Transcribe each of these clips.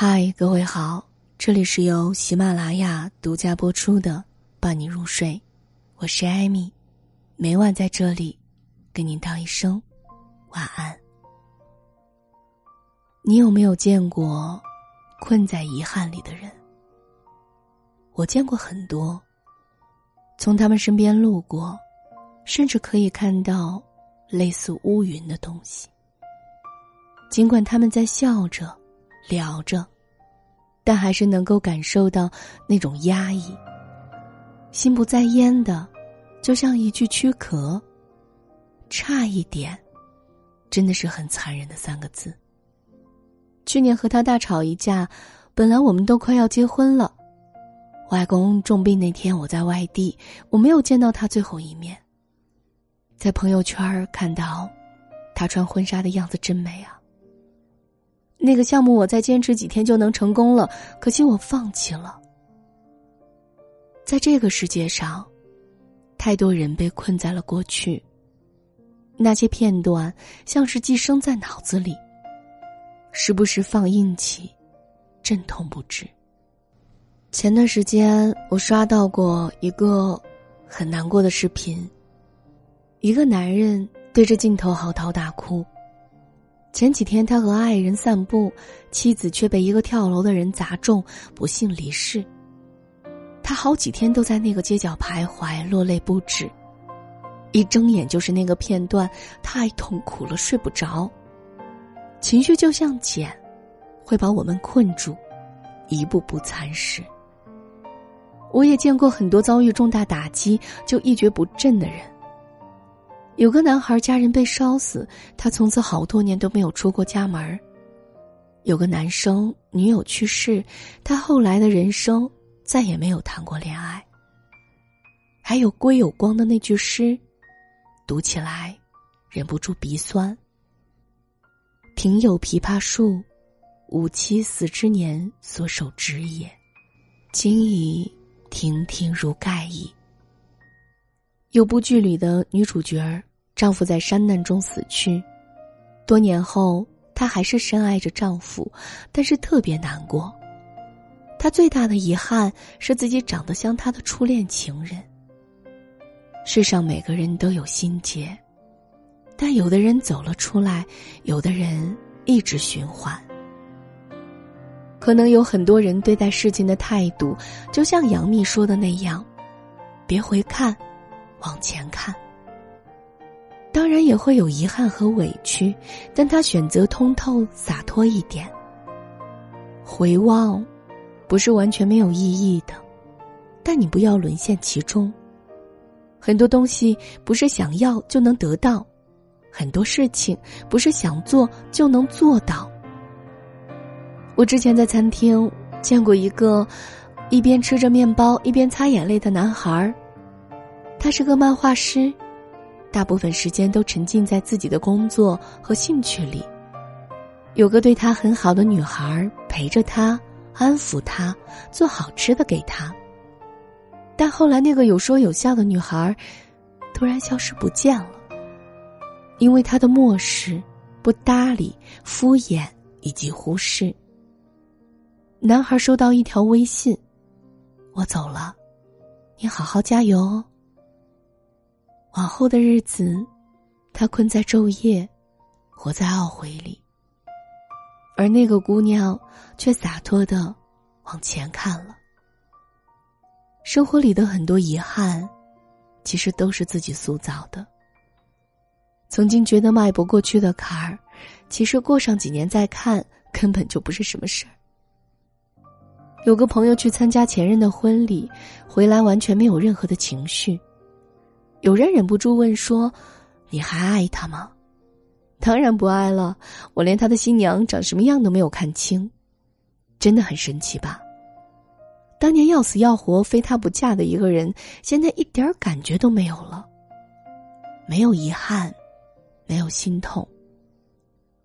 嗨，各位好，这里是由喜马拉雅独家播出的《伴你入睡》，我是艾米，每晚在这里跟您道一声晚安。你有没有见过困在遗憾里的人？我见过很多，从他们身边路过，甚至可以看到类似乌云的东西。尽管他们在笑着。聊着，但还是能够感受到那种压抑。心不在焉的，就像一具躯壳。差一点，真的是很残忍的三个字。去年和他大吵一架，本来我们都快要结婚了。外公重病那天，我在外地，我没有见到他最后一面。在朋友圈看到，他穿婚纱的样子真美啊。那个项目我再坚持几天就能成功了，可惜我放弃了。在这个世界上，太多人被困在了过去。那些片段像是寄生在脑子里，时不时放映起，阵痛不止。前段时间我刷到过一个很难过的视频，一个男人对着镜头嚎啕大哭。前几天，他和爱人散步，妻子却被一个跳楼的人砸中，不幸离世。他好几天都在那个街角徘徊，落泪不止。一睁眼就是那个片段，太痛苦了，睡不着。情绪就像茧，会把我们困住，一步步蚕食。我也见过很多遭遇重大打击就一蹶不振的人。有个男孩家人被烧死，他从此好多年都没有出过家门有个男生女友去世，他后来的人生再也没有谈过恋爱。还有归有光的那句诗，读起来忍不住鼻酸。庭有枇杷树，吾妻死之年所手植也，今已亭亭如盖矣。有部剧里的女主角。丈夫在山难中死去，多年后，她还是深爱着丈夫，但是特别难过。她最大的遗憾是自己长得像她的初恋情人。世上每个人都有心结，但有的人走了出来，有的人一直循环。可能有很多人对待事情的态度，就像杨幂说的那样：“别回看，往前看。”当然也会有遗憾和委屈，但他选择通透洒脱一点。回望，不是完全没有意义的，但你不要沦陷其中。很多东西不是想要就能得到，很多事情不是想做就能做到。我之前在餐厅见过一个一边吃着面包一边擦眼泪的男孩儿，他是个漫画师。大部分时间都沉浸在自己的工作和兴趣里。有个对他很好的女孩陪着他，安抚他，做好吃的给他。但后来，那个有说有笑的女孩突然消失不见了，因为他的漠视、不搭理、敷衍以及忽视。男孩收到一条微信：“我走了，你好好加油哦。”往后的日子，他困在昼夜，活在懊悔里。而那个姑娘却洒脱的往前看了。生活里的很多遗憾，其实都是自己塑造的。曾经觉得迈不过去的坎儿，其实过上几年再看，根本就不是什么事儿。有个朋友去参加前任的婚礼，回来完全没有任何的情绪。有人忍不住问说：“你还爱他吗？”当然不爱了，我连他的新娘长什么样都没有看清，真的很神奇吧？当年要死要活非他不嫁的一个人，现在一点感觉都没有了，没有遗憾，没有心痛，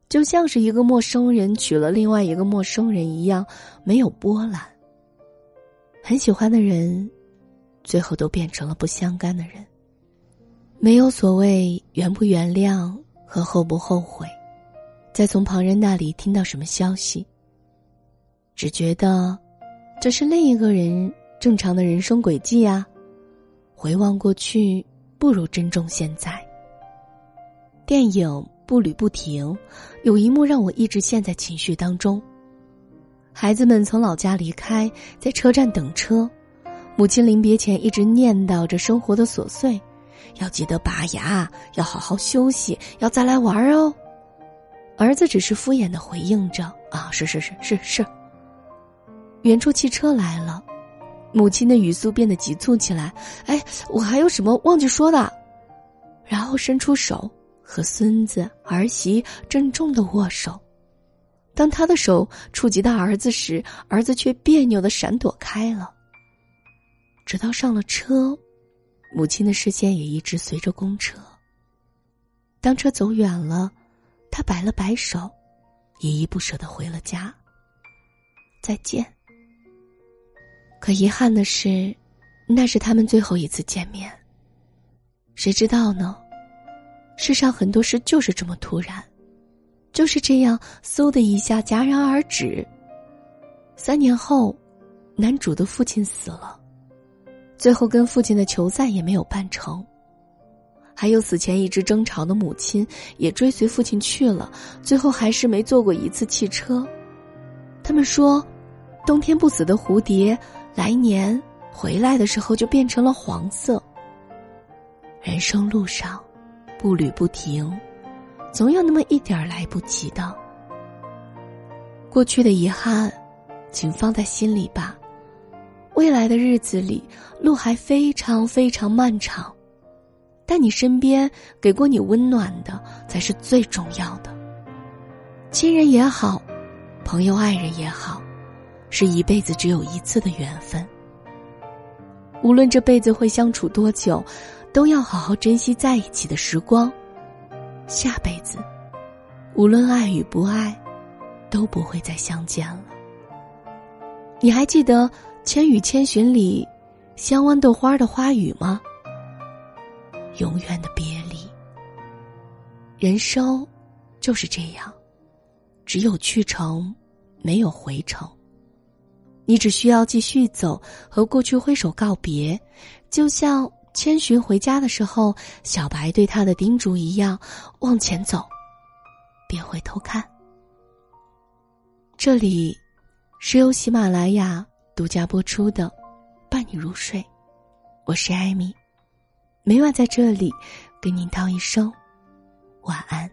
就像是一个陌生人娶了另外一个陌生人一样，没有波澜。很喜欢的人，最后都变成了不相干的人。没有所谓原不原谅和后不后悔，再从旁人那里听到什么消息。只觉得这是另一个人正常的人生轨迹呀。回望过去，不如珍重现在。电影《步履不停》有一幕让我一直陷在情绪当中。孩子们从老家离开，在车站等车，母亲临别前一直念叨着生活的琐碎，要记得拔牙，要好好休息，要再来玩哦。儿子只是敷衍的回应着：“啊，是是是是是。”远处汽车来了，母亲的语速变得急促起来：“哎，我还有什么忘记说的？”然后伸出手和孙子儿媳郑重的握手。当他的手触及到儿子时，儿子却别扭的闪躲开了。直到上了车，母亲的视线也一直随着公车。当车走远了，他摆了摆手，依依不舍的回了家。再见。可遗憾的是，那是他们最后一次见面。谁知道呢？世上很多事就是这么突然。就是这样，嗖的一下戛然而止。三年后，男主的父亲死了，最后跟父亲的求赞也没有办成。还有死前一直争吵的母亲，也追随父亲去了，最后还是没坐过一次汽车。他们说，冬天不死的蝴蝶，来年回来的时候就变成了黄色。人生路上，步履不停。总有那么一点来不及的。过去的遗憾，请放在心里吧。未来的日子里，路还非常非常漫长，但你身边给过你温暖的，才是最重要的。亲人也好，朋友、爱人也好，是一辈子只有一次的缘分。无论这辈子会相处多久，都要好好珍惜在一起的时光。下辈子，无论爱与不爱，都不会再相见了。你还记得《千与千寻》里香豌豆花的花语吗？永远的别离。人生就是这样，只有去程，没有回程。你只需要继续走，和过去挥手告别，就像。千寻回家的时候，小白对他的叮嘱一样：往前走，别回头看。这里是由喜马拉雅独家播出的《伴你入睡》，我是艾米，每晚在这里跟您道一声晚安。